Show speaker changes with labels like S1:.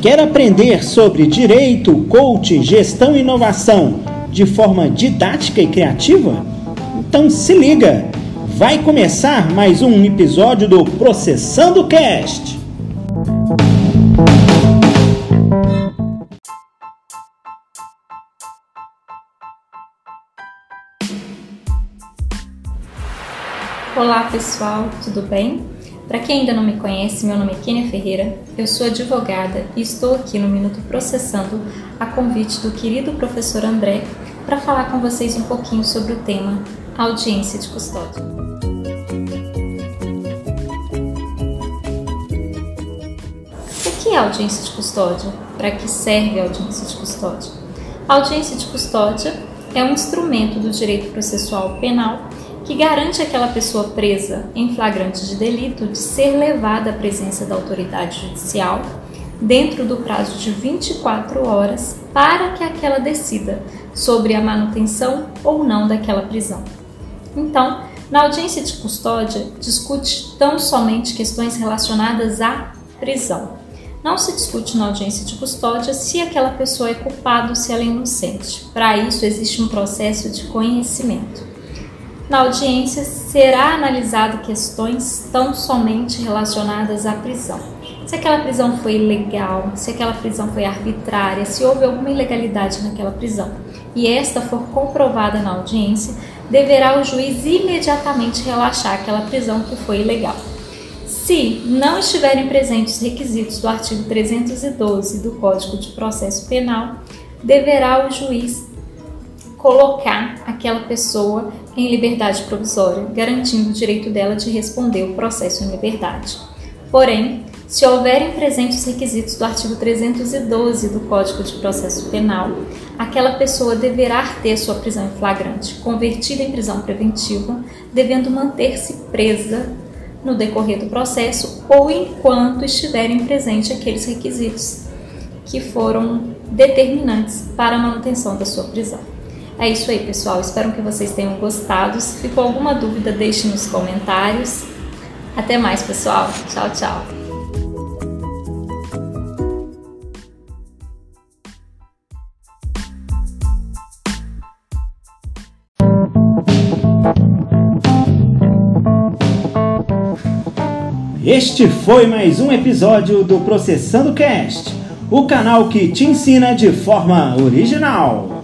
S1: Quer aprender sobre direito, coaching, gestão e inovação de forma didática e criativa? Então se liga! Vai começar mais um episódio do Processando Cast.
S2: Olá pessoal, tudo bem? Para quem ainda não me conhece, meu nome é Kênia Ferreira, eu sou advogada e estou aqui no Minuto Processando a convite do querido professor André para falar com vocês um pouquinho sobre o tema audiência de custódia. O que é audiência de custódia? Para que serve a audiência de custódia? A audiência de custódia é um instrumento do direito processual penal que garante aquela pessoa presa em flagrante de delito de ser levada à presença da autoridade judicial dentro do prazo de 24 horas para que aquela decida sobre a manutenção ou não daquela prisão. Então, na audiência de custódia, discute tão somente questões relacionadas à prisão. Não se discute na audiência de custódia se aquela pessoa é culpada ou se ela é inocente. Para isso, existe um processo de conhecimento. Na audiência será analisado questões tão somente relacionadas à prisão. Se aquela prisão foi ilegal, se aquela prisão foi arbitrária, se houve alguma ilegalidade naquela prisão e esta for comprovada na audiência, deverá o juiz imediatamente relaxar aquela prisão que foi ilegal. Se não estiverem presentes os requisitos do artigo 312 do Código de Processo Penal, deverá o juiz colocar aquela pessoa em liberdade provisória, garantindo o direito dela de responder o processo em liberdade. Porém, se houverem presentes os requisitos do artigo 312 do Código de Processo Penal, aquela pessoa deverá ter sua prisão em flagrante convertida em prisão preventiva, devendo manter-se presa no decorrer do processo ou enquanto estiverem presentes aqueles requisitos que foram determinantes para a manutenção da sua prisão. É isso aí, pessoal. Espero que vocês tenham gostado. Se ficou alguma dúvida, deixe nos comentários. Até mais, pessoal. Tchau, tchau.
S1: Este foi mais um episódio do Processando Cast, o canal que te ensina de forma original.